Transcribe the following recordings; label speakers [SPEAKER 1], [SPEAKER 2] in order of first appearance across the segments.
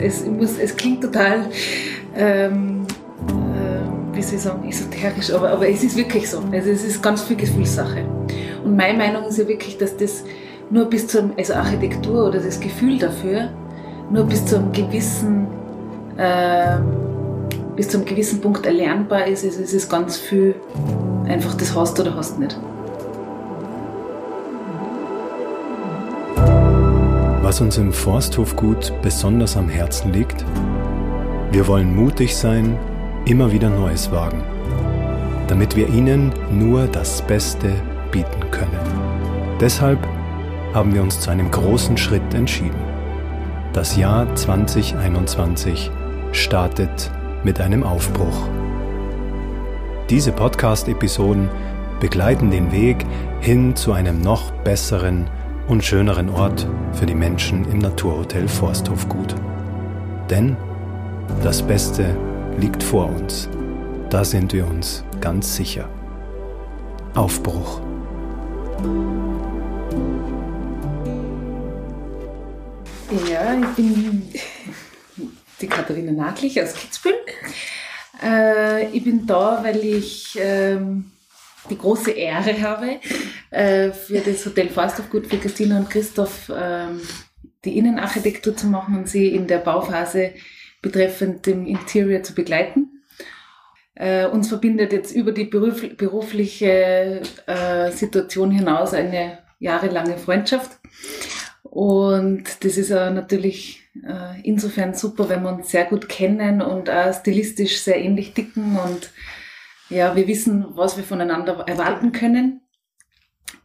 [SPEAKER 1] es, muss, es klingt total, ähm, äh, wie soll ich sagen, esoterisch, aber, aber es ist wirklich so. Also es ist ganz viel Gefühlssache. Und meine Meinung ist ja wirklich, dass das nur bis zum, also Architektur oder das Gefühl dafür, nur bis zu einem gewissen, äh, bis zu gewissen Punkt erlernbar ist. Es ist ganz viel einfach, das hast du oder hast nicht.
[SPEAKER 2] Was uns im Forsthofgut besonders am Herzen liegt? Wir wollen mutig sein, immer wieder Neues wagen, damit wir Ihnen nur das Beste bieten können. Deshalb haben wir uns zu einem großen Schritt entschieden. Das Jahr 2021 startet mit einem Aufbruch. Diese Podcast-Episoden begleiten den Weg hin zu einem noch besseren und schöneren Ort für die Menschen im Naturhotel Forsthofgut. Denn das Beste liegt vor uns. Da sind wir uns ganz sicher. Aufbruch.
[SPEAKER 1] Ja, ich bin die Katharina Naglich aus Kitzbühel. Äh, ich bin da, weil ich ähm, die große Ehre habe, äh, für das Hotel Forsthofgut für Christina und Christoph ähm, die Innenarchitektur zu machen und sie in der Bauphase betreffend dem Interior zu begleiten. Äh, uns verbindet jetzt über die beruf, berufliche äh, Situation hinaus eine jahrelange Freundschaft. Und das ist natürlich insofern super, wenn wir uns sehr gut kennen und auch stilistisch sehr ähnlich dicken und ja, wir wissen, was wir voneinander erwarten können.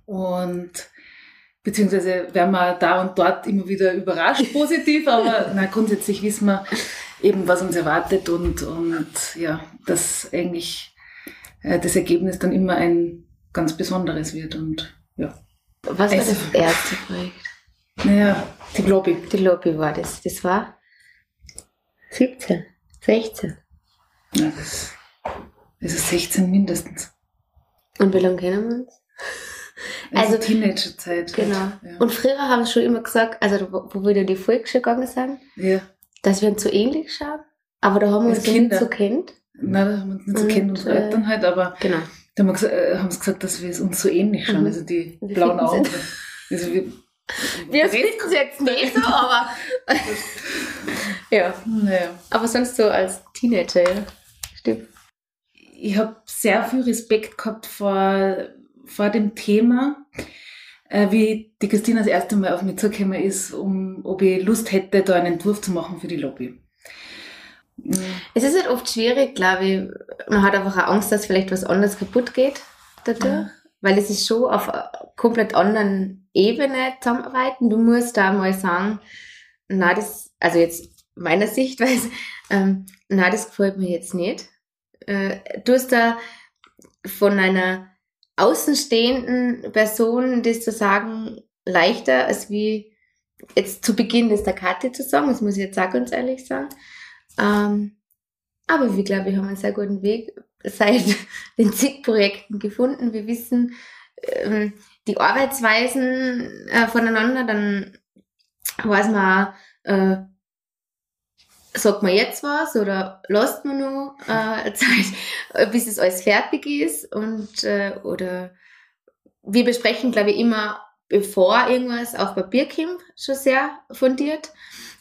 [SPEAKER 1] Und beziehungsweise werden wir da und dort immer wieder überrascht positiv, aber na, grundsätzlich wissen wir eben, was uns erwartet und, und ja, dass eigentlich äh, das Ergebnis dann immer ein ganz besonderes wird und ja.
[SPEAKER 3] Was war also, das erste Projekt?
[SPEAKER 1] Naja, die Lobby.
[SPEAKER 3] Die Lobby war das. Das war 17, 16.
[SPEAKER 1] Ja, das, ist 16 mindestens.
[SPEAKER 3] Und wie lange kennen wir uns?
[SPEAKER 1] Also, also Teenagerzeit.
[SPEAKER 3] Genau. Halt, ja. Und früher haben sie schon immer gesagt, also wo wir in die Volksschule gegangen sind,
[SPEAKER 1] ja.
[SPEAKER 3] dass wir uns so ähnlich schauen. Aber da haben wir uns nicht so kennt.
[SPEAKER 1] Nein, da haben wir uns nicht so kennt, unsere äh, Eltern halt, aber
[SPEAKER 3] genau.
[SPEAKER 1] da haben, wir gesagt, äh, haben sie gesagt, dass wir uns so ähnlich schauen, mhm. also die, die blauen Augen. Also wir,
[SPEAKER 3] wir finden es jetzt nicht so, aber ja.
[SPEAKER 1] Naja.
[SPEAKER 3] Aber sonst so als Teenager, ja. Stimmt.
[SPEAKER 1] Ich habe sehr viel Respekt gehabt vor vor dem Thema, äh, wie die Christina das erste Mal auf mich zugekommen ist, um, ob ich Lust hätte, da einen Entwurf zu machen für die Lobby.
[SPEAKER 3] Es ist halt oft schwierig, glaube ich. Man hat einfach auch Angst, dass vielleicht was anderes kaputt geht dadurch. Ja. Weil es ist schon auf einer komplett anderen Ebene zusammenarbeiten. Du musst da mal sagen, na, das, also jetzt meiner Sichtweise, ähm, na, das gefällt mir jetzt nicht. Äh, du hast da von einer außenstehenden Personen das zu sagen leichter, als wie jetzt zu Beginn das der Karte zu sagen, das muss ich jetzt auch ganz ehrlich sagen. Ähm, aber wir, glaube ich, haben einen sehr guten Weg seit den zig Projekten gefunden. Wir wissen ähm, die Arbeitsweisen äh, voneinander, dann weiß man auch, äh, sagt man jetzt was oder lasst man nur äh, Zeit, bis es alles fertig ist und äh, oder wir besprechen, glaube ich, immer bevor irgendwas auf Papier kommt, schon sehr fundiert,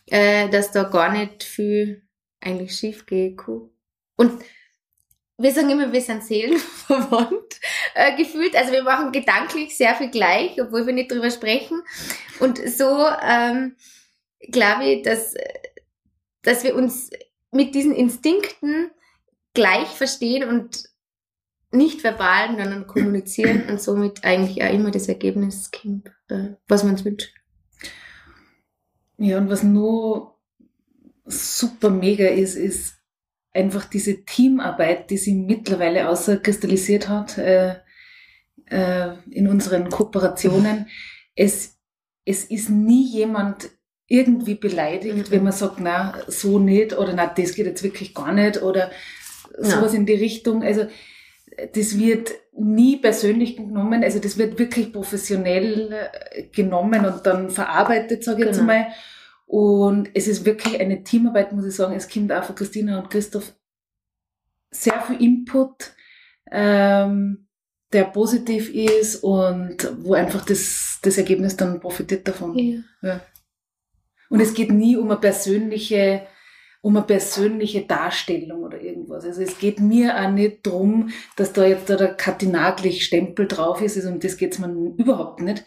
[SPEAKER 3] äh, dass da gar nicht viel eigentlich schief geht. Und wir sagen immer, wir sind seelenverwandt äh, gefühlt. Also wir machen gedanklich sehr viel gleich, obwohl wir nicht drüber sprechen. Und so ähm, glaube ich, dass dass wir uns mit diesen Instinkten gleich verstehen und nicht verbal sondern kommunizieren und somit eigentlich auch immer das Ergebnis kommt, äh, was man uns wünscht.
[SPEAKER 1] Ja, und was nur super mega ist, ist einfach diese Teamarbeit, die sich mittlerweile außerkristallisiert hat äh, äh, in unseren Kooperationen. Es, es ist nie jemand irgendwie beleidigt, mhm. wenn man sagt, na, so nicht oder na, das geht jetzt wirklich gar nicht oder sowas ja. in die Richtung. Also das wird nie persönlich genommen, also das wird wirklich professionell äh, genommen und dann verarbeitet, sage ich genau. jetzt mal. Und es ist wirklich eine Teamarbeit, muss ich sagen. Es kommt auch von Christina und Christoph sehr viel Input, ähm, der positiv ist und wo einfach das, das Ergebnis dann profitiert davon. Ja. ja. Und es geht nie um eine persönliche, um eine persönliche Darstellung oder irgendwas. Also es geht mir auch nicht drum, dass da jetzt da der Katinaglich-Stempel drauf ist, also um das geht's mir überhaupt nicht.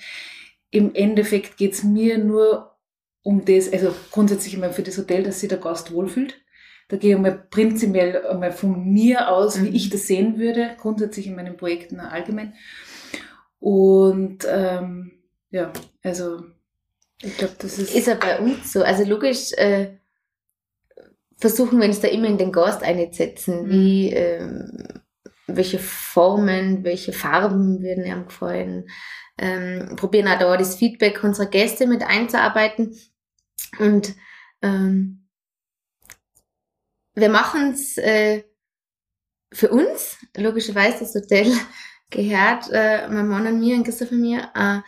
[SPEAKER 1] Im Endeffekt geht's mir nur um das, also grundsätzlich immer für das Hotel, dass sich der Gast wohlfühlt. Da gehe ich mal prinzipiell einmal von mir aus, wie mhm. ich das sehen würde, grundsätzlich in meinen Projekten allgemein. Und ähm, ja, also ich glaube, das ist.
[SPEAKER 3] Ist ja bei uns so. Also logisch äh, versuchen wir uns da immer in den Gast einzusetzen, mhm. wie ähm, welche Formen, welche Farben würden ihm gefallen. Ähm, probieren auch da das Feedback unserer Gäste mit einzuarbeiten. Und ähm, wir machen es äh, für uns, logischerweise das Hotel gehört, äh, mein Mann und mir, ein Christoph und mir, äh,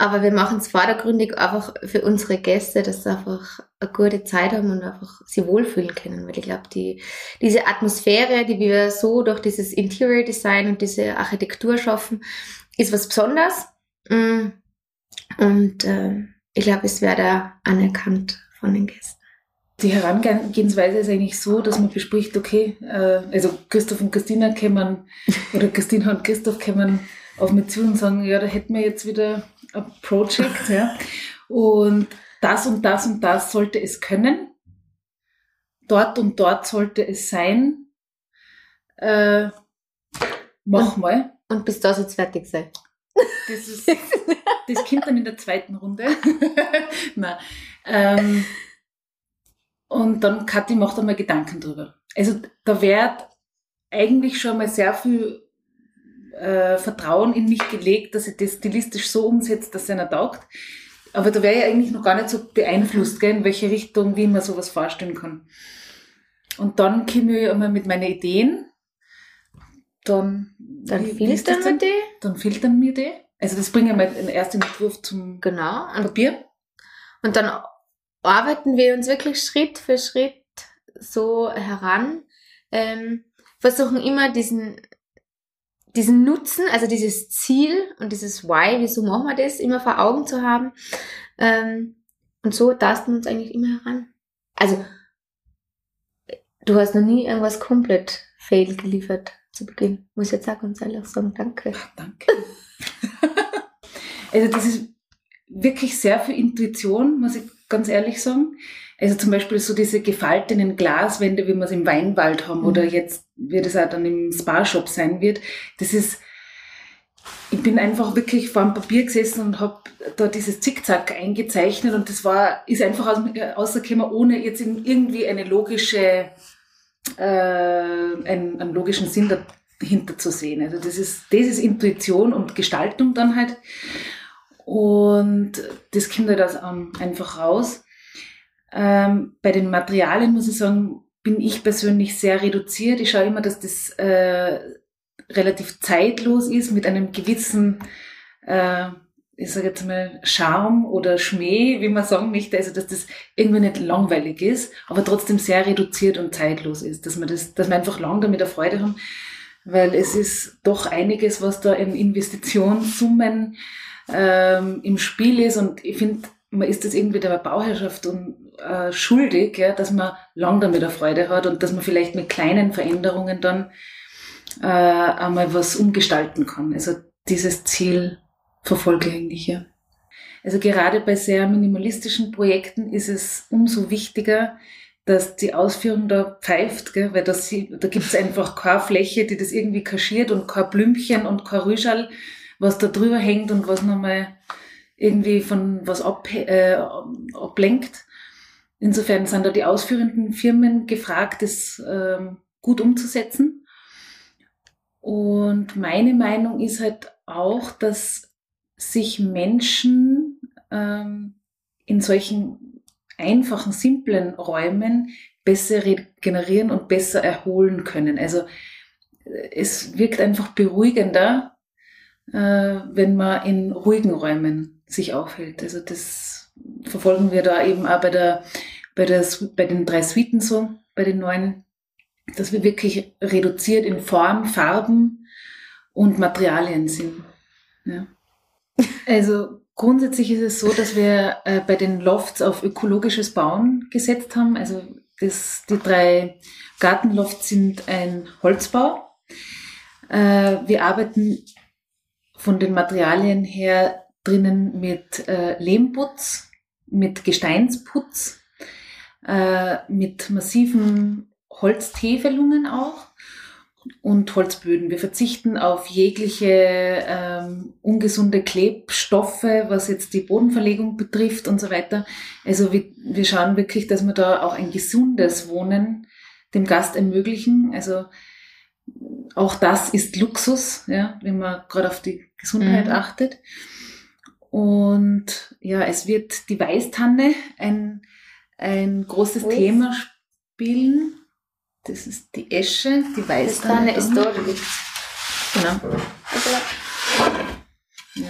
[SPEAKER 3] aber wir machen es vordergründig einfach für unsere Gäste, dass sie einfach eine gute Zeit haben und einfach sie wohlfühlen können. Weil ich glaube, die, diese Atmosphäre, die wir so durch dieses Interior Design und diese Architektur schaffen, ist was Besonderes. Mm. Und äh, ich glaube, es werde anerkannt von den Gästen.
[SPEAKER 1] Die Herangehensweise ist eigentlich so, dass man bespricht, okay, äh, also Christoph und Christina kämen, oder Christina und Christoph kämen auf mich zu und sagen, ja, da hätten wir jetzt wieder Project, ja. Und das und das und das sollte es können. Dort und dort sollte es sein. Äh, mach
[SPEAKER 3] und,
[SPEAKER 1] mal.
[SPEAKER 3] Und bis da soll es fertig sein.
[SPEAKER 1] Das, ist, das kommt dann in der zweiten Runde. Nein. Ähm, und dann, Kathi macht einmal Gedanken drüber. Also da wird eigentlich schon mal sehr viel äh, Vertrauen in mich gelegt, dass ich das stilistisch so umsetze, dass es einer taugt. Aber da wäre ich eigentlich noch gar nicht so beeinflusst, gell, in welche Richtung, wie man sowas vorstellen kann. Und dann komme ich einmal mit meinen Ideen. Dann,
[SPEAKER 3] dann filtern wir die.
[SPEAKER 1] Dann filtern wir die. Also das bringen wir den ersten Entwurf zum
[SPEAKER 3] genau.
[SPEAKER 1] Papier.
[SPEAKER 3] Und dann arbeiten wir uns wirklich Schritt für Schritt so heran. Ähm, versuchen immer diesen diesen Nutzen, also dieses Ziel und dieses Why, wieso machen wir das, immer vor Augen zu haben. Ähm, und so tasten wir uns eigentlich immer heran. Also, du hast noch nie irgendwas komplett fail geliefert zu Beginn. Muss ich jetzt auch ganz ehrlich sagen, danke.
[SPEAKER 1] Danke. also, das ist wirklich sehr viel Intuition, muss ich ganz ehrlich sagen. Also zum Beispiel so diese gefalteten Glaswände, wie wir es im Weinwald haben, mhm. oder jetzt wie das auch dann im Spa-Shop sein wird. Das ist, ich bin einfach wirklich vor dem Papier gesessen und habe da dieses Zickzack eingezeichnet und das war, ist einfach aus, rausgekommen, ohne jetzt irgendwie eine logische, äh, einen, einen logischen Sinn dahinter zu sehen. Also das ist, das ist Intuition und Gestaltung dann halt. Und das kommt halt ähm, einfach raus. Ähm, bei den Materialien muss ich sagen, bin ich persönlich sehr reduziert. Ich schaue immer, dass das äh, relativ zeitlos ist, mit einem gewissen, äh, ich sage jetzt mal, Charme oder Schmäh, wie man sagen möchte, also dass das irgendwie nicht langweilig ist, aber trotzdem sehr reduziert und zeitlos ist, dass man das, dass wir einfach lang damit eine Freude haben, weil es ist doch einiges, was da in Investitionssummen ähm, im Spiel ist. Und ich finde, man ist das irgendwie der Bauherrschaft und äh, schuldig, ja, dass man lang damit eine Freude hat und dass man vielleicht mit kleinen Veränderungen dann äh, einmal was umgestalten kann. Also dieses Ziel verfolge ich eigentlich ja. Also gerade bei sehr minimalistischen Projekten ist es umso wichtiger, dass die Ausführung da pfeift, gell? weil das, da gibt's einfach keine Fläche, die das irgendwie kaschiert und kein Blümchen und kein Rüschal, was da drüber hängt und was nochmal irgendwie von was ab, äh, ablenkt. Insofern sind da die ausführenden Firmen gefragt, das ähm, gut umzusetzen. Und meine Meinung ist halt auch, dass sich Menschen ähm, in solchen einfachen, simplen Räumen besser regenerieren und besser erholen können. Also es wirkt einfach beruhigender, äh, wenn man in ruhigen Räumen sich aufhält. Also das verfolgen wir da eben auch bei, der, bei, der, bei den drei Suiten so, bei den neuen, dass wir wirklich reduziert in Form, Farben und Materialien sind. Ja. Also grundsätzlich ist es so, dass wir äh, bei den Lofts auf ökologisches Bauen gesetzt haben. Also das, die drei Gartenlofts sind ein Holzbau. Äh, wir arbeiten von den Materialien her drinnen mit äh, Lehmputz, mit Gesteinsputz, äh, mit massiven Holztäfelungen auch und Holzböden. Wir verzichten auf jegliche ähm, ungesunde Klebstoffe, was jetzt die Bodenverlegung betrifft und so weiter. Also wir, wir schauen wirklich, dass wir da auch ein gesundes Wohnen dem Gast ermöglichen. Also auch das ist Luxus, ja, wenn man gerade auf die Gesundheit mhm. achtet. Und ja, es wird die Weißtanne ein, ein großes Uff. Thema spielen. Das ist die Esche, die Weißtanne.
[SPEAKER 3] ist da, die
[SPEAKER 1] Genau. Ja,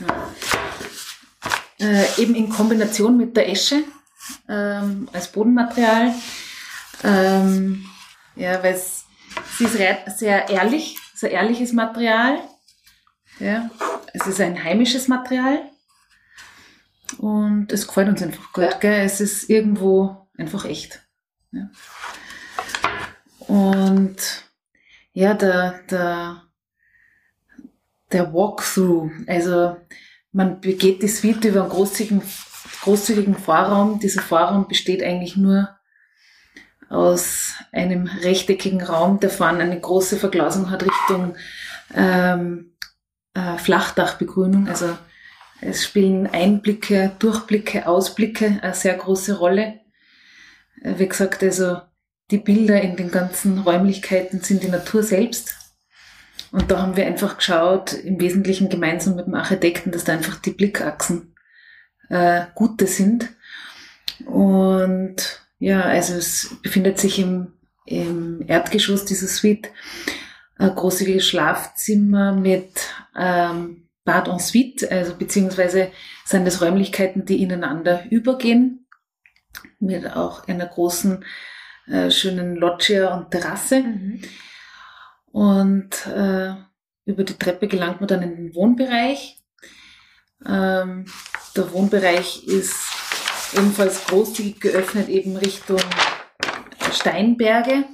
[SPEAKER 1] ja. Äh, eben in Kombination mit der Esche ähm, als Bodenmaterial. Ähm, ja, weil es sie ist sehr ehrlich, sehr ehrliches Material. Ja, es ist ein heimisches Material. Und es gefällt uns einfach gut. Gell? Es ist irgendwo einfach echt. Ja. Und ja, der, der, der Walkthrough, also man begeht die Suite über einen großzügigen, großzügigen Vorraum. Dieser Vorraum besteht eigentlich nur aus einem rechteckigen Raum, der vorne eine große Verglasung hat Richtung ähm, äh, Flachdachbegrünung. Also es spielen Einblicke, Durchblicke, Ausblicke eine sehr große Rolle. Äh, wie gesagt, also die Bilder in den ganzen Räumlichkeiten sind die Natur selbst. Und da haben wir einfach geschaut, im Wesentlichen gemeinsam mit dem Architekten, dass da einfach die Blickachsen äh, gute sind. Und ja, also es befindet sich im, im Erdgeschoss dieser Suite ein großes Schlafzimmer mit ähm, Bad en Suite, also beziehungsweise sind das Räumlichkeiten, die ineinander übergehen, mit auch einer großen äh, schönen Loggia und Terrasse. Mhm. Und äh, über die Treppe gelangt man dann in den Wohnbereich. Ähm, der Wohnbereich ist ebenfalls großzügig geöffnet, eben Richtung Steinberge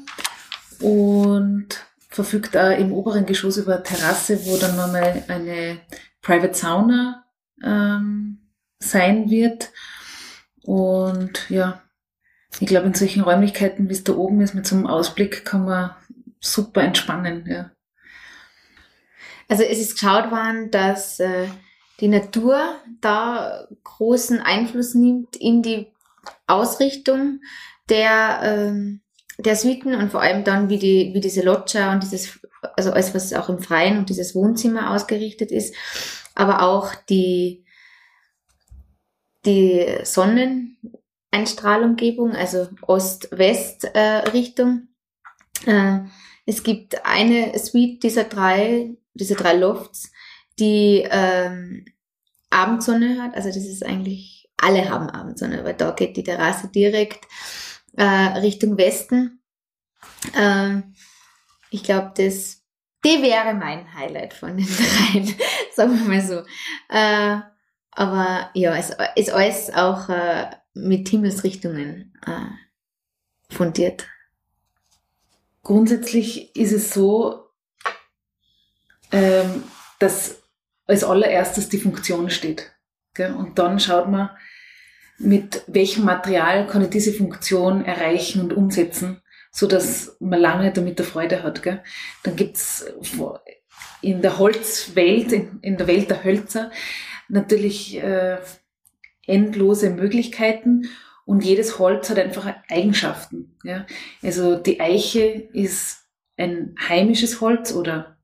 [SPEAKER 1] und verfügt da im oberen Geschoss über eine Terrasse, wo dann nochmal eine Private Sauna ähm, sein wird. Und ja, ich glaube, in solchen Räumlichkeiten, wie es da oben ist, mit so einem Ausblick, kann man super entspannen. Ja.
[SPEAKER 3] Also es ist geschaut worden, dass äh, die Natur da großen Einfluss nimmt in die Ausrichtung der, ähm, der Suiten und vor allem dann, wie, die, wie diese Loggia und dieses, also alles, was auch im Freien und dieses Wohnzimmer ausgerichtet ist, aber auch die, die Sonneneinstrahlumgebung, also Ost-West-Richtung. Äh, es gibt eine Suite dieser drei, dieser drei Lofts, die ähm, Abendsonne hat. Also das ist eigentlich, alle haben Abendsonne, weil da geht die Terrasse direkt äh, Richtung Westen. Äh, ich glaube, das, die wäre mein Highlight von den dreien, sagen wir mal so. Äh, aber ja, es ist alles auch äh, mit Himmelsrichtungen äh, fundiert.
[SPEAKER 1] Grundsätzlich ist es so, ähm, dass als allererstes die Funktion steht. Gell? Und dann schaut man, mit welchem Material kann ich diese Funktion erreichen und umsetzen, so dass man lange damit der Freude hat. Gell? Dann gibt's in der Holzwelt, in, der Welt der Hölzer, natürlich äh, endlose Möglichkeiten und jedes Holz hat einfach Eigenschaften. Ja? Also die Eiche ist ein heimisches Holz oder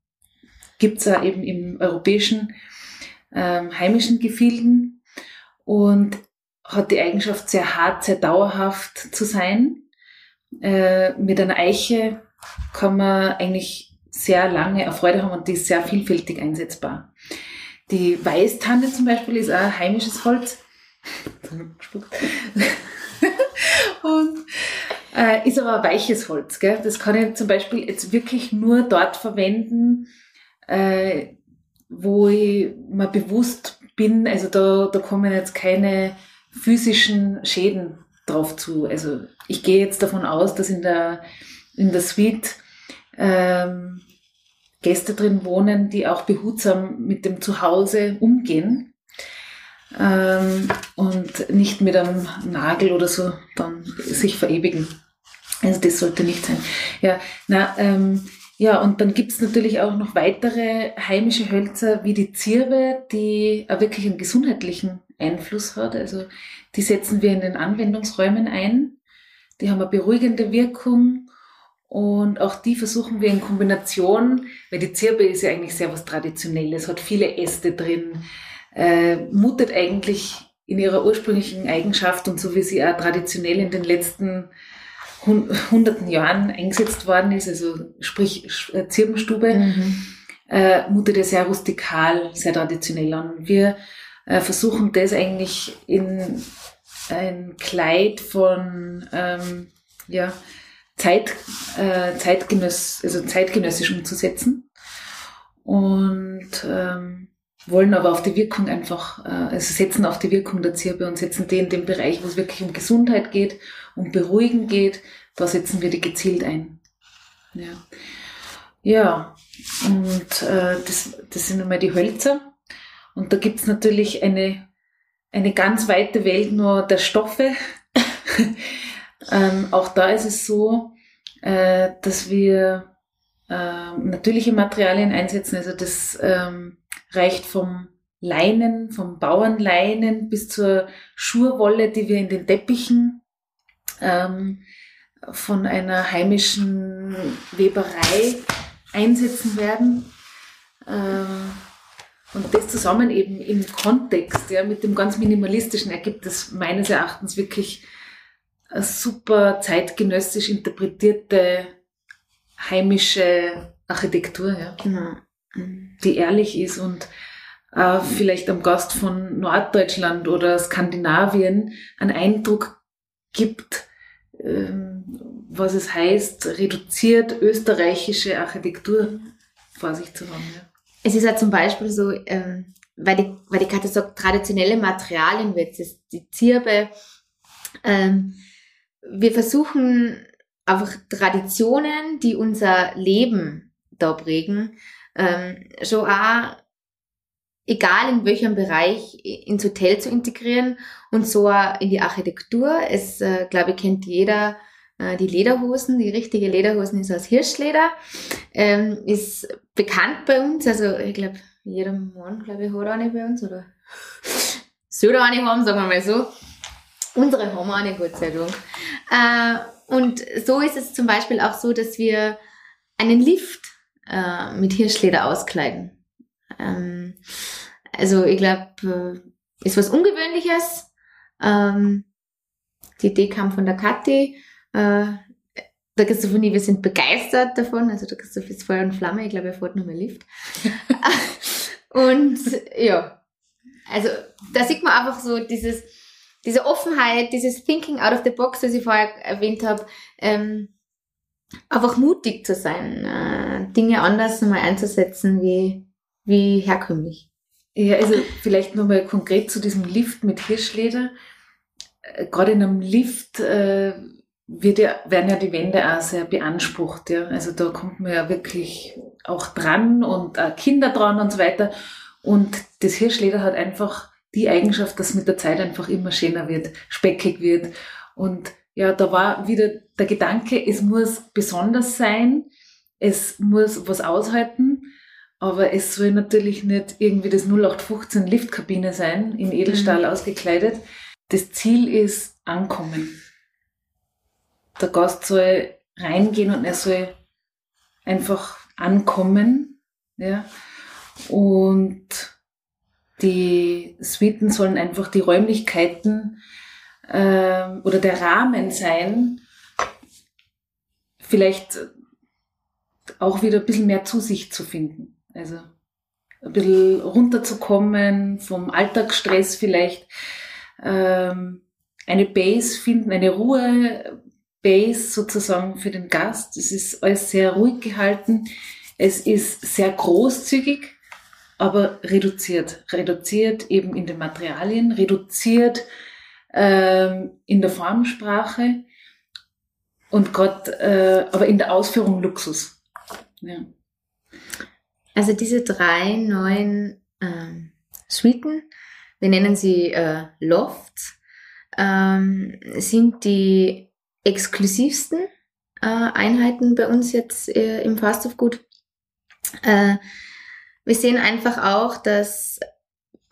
[SPEAKER 1] gibt es ja eben im europäischen ähm, heimischen Gefilden und hat die Eigenschaft, sehr hart, sehr dauerhaft zu sein. Äh, mit einer Eiche kann man eigentlich sehr lange Erfreude haben und die ist sehr vielfältig einsetzbar. Die Weißtanne zum Beispiel ist auch heimisches Holz. und äh, ist aber weiches Holz. Gell? Das kann ich zum Beispiel jetzt wirklich nur dort verwenden, äh, wo ich mir bewusst bin, also da, da kommen jetzt keine physischen Schäden drauf zu. Also ich gehe jetzt davon aus, dass in der, in der Suite ähm, Gäste drin wohnen, die auch behutsam mit dem Zuhause umgehen ähm, und nicht mit einem Nagel oder so dann sich verewigen. Also das sollte nicht sein. Ja, na, ähm, ja, und dann gibt's natürlich auch noch weitere heimische Hölzer wie die Zirbe, die auch wirklich einen gesundheitlichen Einfluss hat. Also die setzen wir in den Anwendungsräumen ein. Die haben eine beruhigende Wirkung und auch die versuchen wir in Kombination, weil die Zirbe ist ja eigentlich sehr was Traditionelles, hat viele Äste drin, äh, mutet eigentlich in ihrer ursprünglichen Eigenschaft und so wie sie auch traditionell in den letzten hunderten Jahren eingesetzt worden ist, also sprich äh, Zirbenstube, mhm. äh, mutet er sehr rustikal, sehr traditionell an. Wir äh, versuchen das eigentlich in ein Kleid von ähm, ja, Zeit, äh, zeitgenöss, also zeitgenössisch umzusetzen und ähm, wollen aber auf die Wirkung einfach, äh, also setzen auf die Wirkung der Zirbe und setzen die in dem Bereich, wo es wirklich um Gesundheit geht, um Beruhigen geht, da setzen wir die gezielt ein. Ja, ja und äh, das, das sind einmal die Hölzer. Und da gibt's natürlich eine, eine ganz weite Welt nur der Stoffe. ähm, auch da ist es so, äh, dass wir äh, natürliche Materialien einsetzen. Also das ähm, reicht vom Leinen, vom Bauernleinen bis zur Schurwolle, die wir in den Teppichen ähm, von einer heimischen Weberei einsetzen werden. Ähm, und das zusammen eben im Kontext, ja, mit dem ganz minimalistischen ergibt es meines Erachtens wirklich eine super zeitgenössisch interpretierte heimische Architektur, ja. Genau. Die ehrlich ist und äh, vielleicht am Gast von Norddeutschland oder Skandinavien einen Eindruck gibt, ähm, was es heißt, reduziert österreichische Architektur vor sich zu haben. Ja.
[SPEAKER 3] Es ist ja zum Beispiel so, ähm, weil die, weil die Karte sagt, traditionelle Materialien, wie jetzt die Zirbe, ähm, wir versuchen einfach Traditionen, die unser Leben da prägen, ähm, schon auch, egal in welchem Bereich, ins Hotel zu integrieren und so auch in die Architektur. Es, äh, glaube ich, kennt jeder die Lederhosen, die richtige Lederhosen ist aus Hirschleder, ähm, ist bekannt bei uns, also ich glaube, jeder Mann, glaube ich, hat eine bei uns, oder soll eine haben, sagen wir mal so. Unsere haben eine, Gott sei Dank. Äh, und so ist es zum Beispiel auch so, dass wir einen Lift äh, mit Hirschleder auskleiden. Ähm, also ich glaube, äh, ist was Ungewöhnliches. Ähm, die Idee kam von der Kathi. Äh, der Christoph und ich, wir sind begeistert davon. Also der Christoph ist Feuer und Flamme. Ich glaube, er fährt nur mehr Lift. und ja, also da sieht man einfach so dieses, diese Offenheit, dieses Thinking out of the box, das ich vorher erwähnt habe, ähm, einfach mutig zu sein, äh, Dinge anders nochmal einzusetzen wie, wie herkömmlich.
[SPEAKER 1] Ja, also vielleicht nochmal konkret zu diesem Lift mit Hirschleder. Äh, gerade in einem Lift äh, wird ja, werden ja die Wände auch sehr beansprucht. Ja. Also da kommt man ja wirklich auch dran und äh, Kinder dran und so weiter. Und das Hirschleder hat einfach die Eigenschaft, dass mit der Zeit einfach immer schöner wird, speckig wird. Und ja, da war wieder der Gedanke, es muss besonders sein, es muss was aushalten, aber es soll natürlich nicht irgendwie das 0815 Liftkabine sein, in Edelstahl mhm. ausgekleidet. Das Ziel ist Ankommen der Gast soll reingehen und er soll einfach ankommen. Ja? Und die Suiten sollen einfach die Räumlichkeiten äh, oder der Rahmen sein, vielleicht auch wieder ein bisschen mehr zu sich zu finden. Also ein bisschen runterzukommen vom Alltagsstress vielleicht ähm, eine Base finden, eine Ruhe Base sozusagen für den Gast. Es ist alles sehr ruhig gehalten. Es ist sehr großzügig, aber reduziert. Reduziert eben in den Materialien, reduziert ähm, in der Formsprache und gerade, äh, aber in der Ausführung Luxus. Ja.
[SPEAKER 3] Also diese drei neuen ähm, Suiten, wir nennen sie äh, Lofts, ähm, sind die exklusivsten äh, Einheiten bei uns jetzt äh, im Fast of Good. Äh, wir sehen einfach auch, dass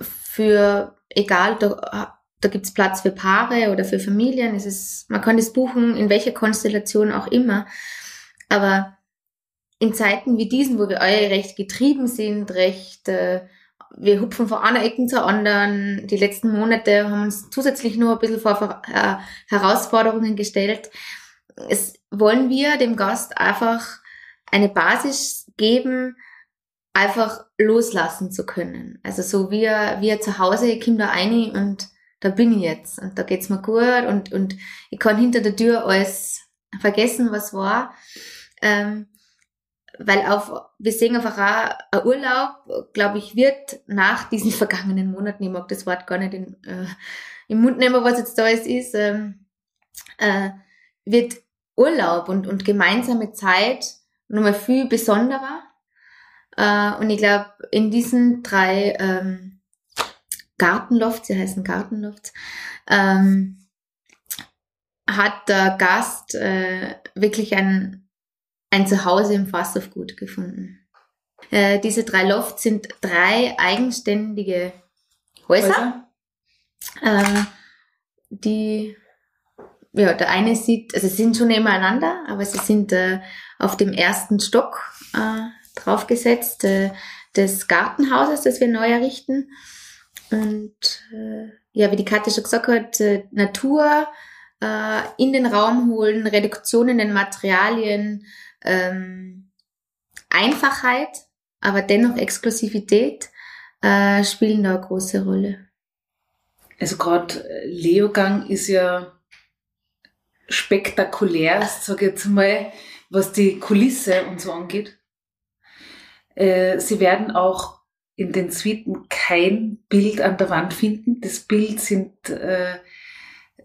[SPEAKER 3] für, egal, da, da gibt Platz für Paare oder für Familien, es ist, man kann das buchen, in welcher Konstellation auch immer, aber in Zeiten wie diesen, wo wir alle recht getrieben sind, recht, äh, wir hupfen von einer Ecke zur anderen. Die letzten Monate haben uns zusätzlich nur ein bisschen vor äh, Herausforderungen gestellt. Es wollen wir dem Gast einfach eine Basis geben, einfach loslassen zu können. Also so wie er, wie er zu Hause, ich komme da rein und da bin ich jetzt und da geht's mir gut und, und ich kann hinter der Tür alles vergessen, was war. Ähm, weil auf, wir sehen einfach auch, ein Urlaub, glaube ich, wird nach diesen vergangenen Monaten, ich mag das Wort gar nicht in, äh, im Mund nehmen, was jetzt da ist, ist ähm, äh, wird Urlaub und, und gemeinsame Zeit nochmal viel besonderer. Äh, und ich glaube, in diesen drei ähm, Gartenlofts, sie heißen Gartenlofts, ähm, hat der Gast äh, wirklich ein, ein Zuhause im Fast of Gut gefunden. Äh, diese drei Lofts sind drei eigenständige Häuser, Häuser? Äh, die ja, der eine sieht, also sie sind schon nebeneinander, aber sie sind äh, auf dem ersten Stock äh, draufgesetzt äh, des Gartenhauses, das wir neu errichten. Und äh, ja, wie die Katja schon gesagt hat, äh, Natur äh, in den Raum holen, Reduktion in den Materialien, ähm, Einfachheit, aber dennoch Exklusivität äh, spielen da eine große Rolle.
[SPEAKER 1] Also gerade äh, Leogang ist ja spektakulär, sage ich jetzt mal, was die Kulisse und so angeht. Äh, sie werden auch in den Suiten kein Bild an der Wand finden. Das Bild sind äh,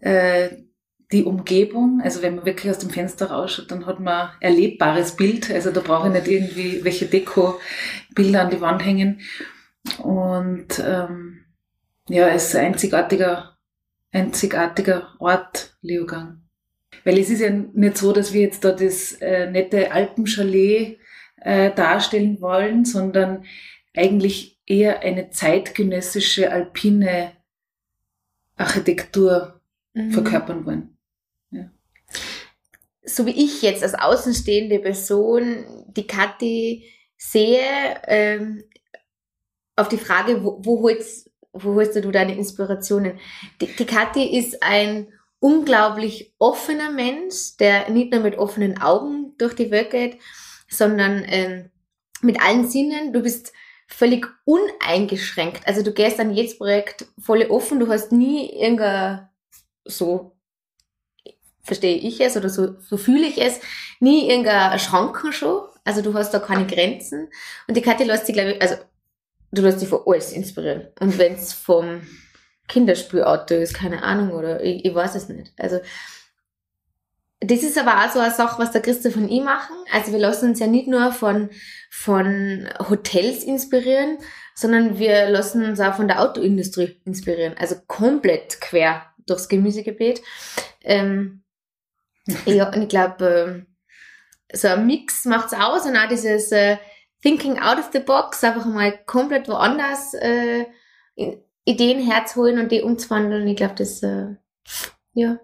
[SPEAKER 1] äh, die Umgebung, also wenn man wirklich aus dem Fenster rausschaut, dann hat man erlebbares Bild. Also da brauche ich nicht irgendwie welche Deko-Bilder an die Wand hängen. Und ähm, ja, es ist ein einzigartiger, einzigartiger Ort, Leogang. Weil es ist ja nicht so, dass wir jetzt da das äh, nette Alpenchalet äh, darstellen wollen, sondern eigentlich eher eine zeitgenössische alpine Architektur mhm. verkörpern wollen
[SPEAKER 3] so wie ich jetzt als außenstehende Person die Kathi sehe, ähm, auf die Frage, wo, wo, holst, wo holst du deine Inspirationen? Die, die Kathi ist ein unglaublich offener Mensch, der nicht nur mit offenen Augen durch die Welt geht, sondern ähm, mit allen Sinnen. Du bist völlig uneingeschränkt. Also du gehst an jedes Projekt voll offen, du hast nie irgendein so verstehe ich es oder so, so fühle ich es, nie irgendeine Schranken schon. Also du hast da keine Grenzen. Und die Katja lässt sich, glaube ich, also du lässt dich von alles inspirieren. Und wenn es vom Kinderspielauto ist, keine Ahnung, oder ich, ich weiß es nicht. Also das ist aber auch so eine Sache, was der Christoph und ich machen. Also wir lassen uns ja nicht nur von, von Hotels inspirieren, sondern wir lassen uns auch von der Autoindustrie inspirieren. Also komplett quer durchs Gemüsegebiet. Ähm, ja, und ich glaube, äh, so ein Mix macht's aus und auch dieses äh, Thinking out of the box, einfach mal komplett woanders äh, Ideen herzuholen und die umzuwandeln. Ich glaube, das äh, ja,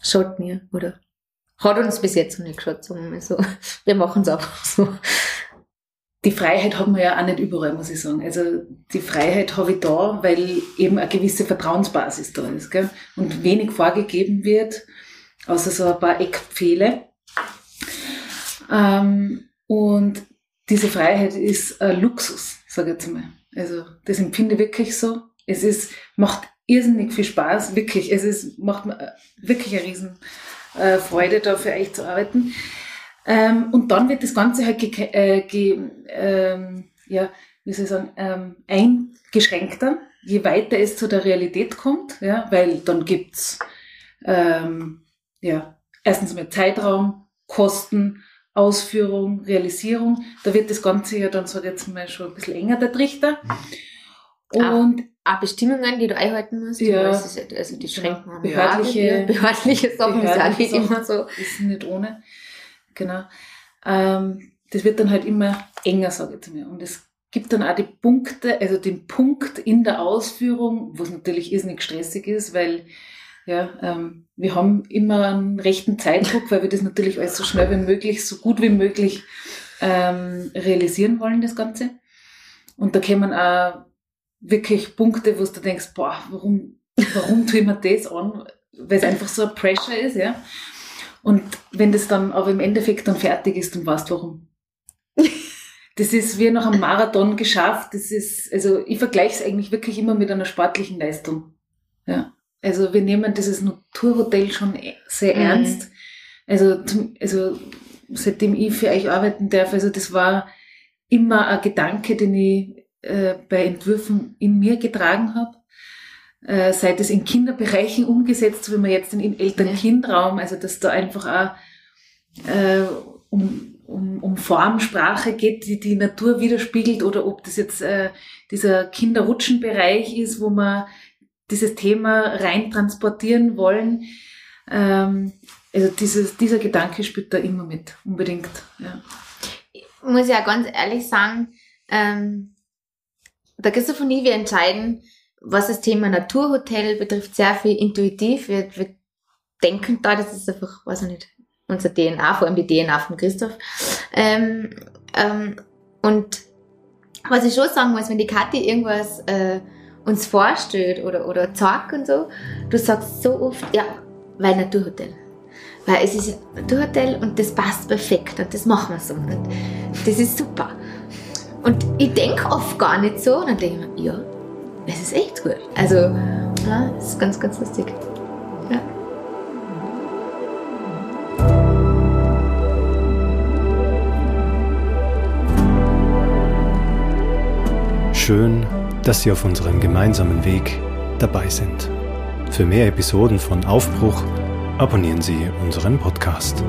[SPEAKER 3] schaut mir, oder? Hat uns bis jetzt noch nicht geschaut, sagen wir mal so. Wir machen es einfach so.
[SPEAKER 1] Die Freiheit haben wir ja auch nicht überall, muss ich sagen. Also die Freiheit habe ich da, weil eben eine gewisse Vertrauensbasis da ist gell? und wenig vorgegeben wird außer so ein paar Eckpfähle. Ähm, und diese Freiheit ist ein Luxus, sage ich jetzt mal. Also das empfinde ich wirklich so. Es ist, macht irrsinnig viel Spaß, wirklich. Es ist, macht mir wirklich eine riesen äh, Freude, da für euch zu arbeiten. Ähm, und dann wird das Ganze halt äh, ähm, ja, wie soll ich sagen, ähm, eingeschränkter, je weiter es zu der Realität kommt, ja, weil dann gibt's ähm, ja, erstens mal Zeitraum, Kosten, Ausführung, Realisierung. Da wird das Ganze ja dann, sag ich jetzt mal, schon ein bisschen enger, der Trichter.
[SPEAKER 3] Und auch, auch Bestimmungen, die du einhalten musst.
[SPEAKER 1] Ja,
[SPEAKER 3] also die Schränken
[SPEAKER 1] haben behördliche,
[SPEAKER 3] behördliche Sachen behördliche ist auch nicht immer so.
[SPEAKER 1] Ist nicht ohne. Genau. Ähm, das wird dann halt immer enger, sage ich jetzt mal. Und es gibt dann auch die Punkte, also den Punkt in der Ausführung, wo es natürlich irrsinnig stressig ist, weil ja, ähm, wir haben immer einen rechten Zeitdruck, weil wir das natürlich alles so schnell wie möglich, so gut wie möglich ähm, realisieren wollen, das Ganze. Und da kommen auch wirklich Punkte, wo du denkst, boah, warum, warum tue ich mir das an? Weil es einfach so ein Pressure ist, ja. Und wenn das dann aber im Endeffekt dann fertig ist, dann weißt du warum. Das ist wie nach einem Marathon geschafft. Das ist, also ich vergleiche es eigentlich wirklich immer mit einer sportlichen Leistung. Ja. Also wir nehmen dieses Naturhotel schon e-, sehr mhm. ernst. Also, also seitdem ich für euch arbeiten darf, also das war immer ein Gedanke, den ich äh, bei Entwürfen in mir getragen habe. Äh, seit es in Kinderbereichen umgesetzt, wie man jetzt in Eltern-Kind-Raum, also dass da einfach auch äh, um, um, um Formsprache geht, die die Natur widerspiegelt, oder ob das jetzt äh, dieser Kinderrutschenbereich ist, wo man dieses Thema rein transportieren wollen. Ähm, also dieses, dieser Gedanke spielt da immer mit, unbedingt. Ja.
[SPEAKER 3] Ich muss ja ganz ehrlich sagen, ähm, der ich, wir entscheiden, was das Thema Naturhotel betrifft, sehr viel intuitiv. Wir, wir denken da, das ist einfach, weiß ich nicht, unser DNA, vor allem die DNA von Christoph. Ähm, ähm, und was ich schon sagen muss, wenn die Kathi irgendwas äh, uns vorstellt oder, oder sagt und so, du sagst so oft, ja, weil Naturhotel. Weil es ist ein Naturhotel und das passt perfekt und das machen wir so. Und das ist super. Und ich denke oft gar nicht so und dann denke ich mir, ja, es ist echt gut. Also, ja, das ist ganz, ganz lustig. Ja.
[SPEAKER 2] Schön, dass Sie auf unserem gemeinsamen Weg dabei sind. Für mehr Episoden von Aufbruch abonnieren Sie unseren Podcast.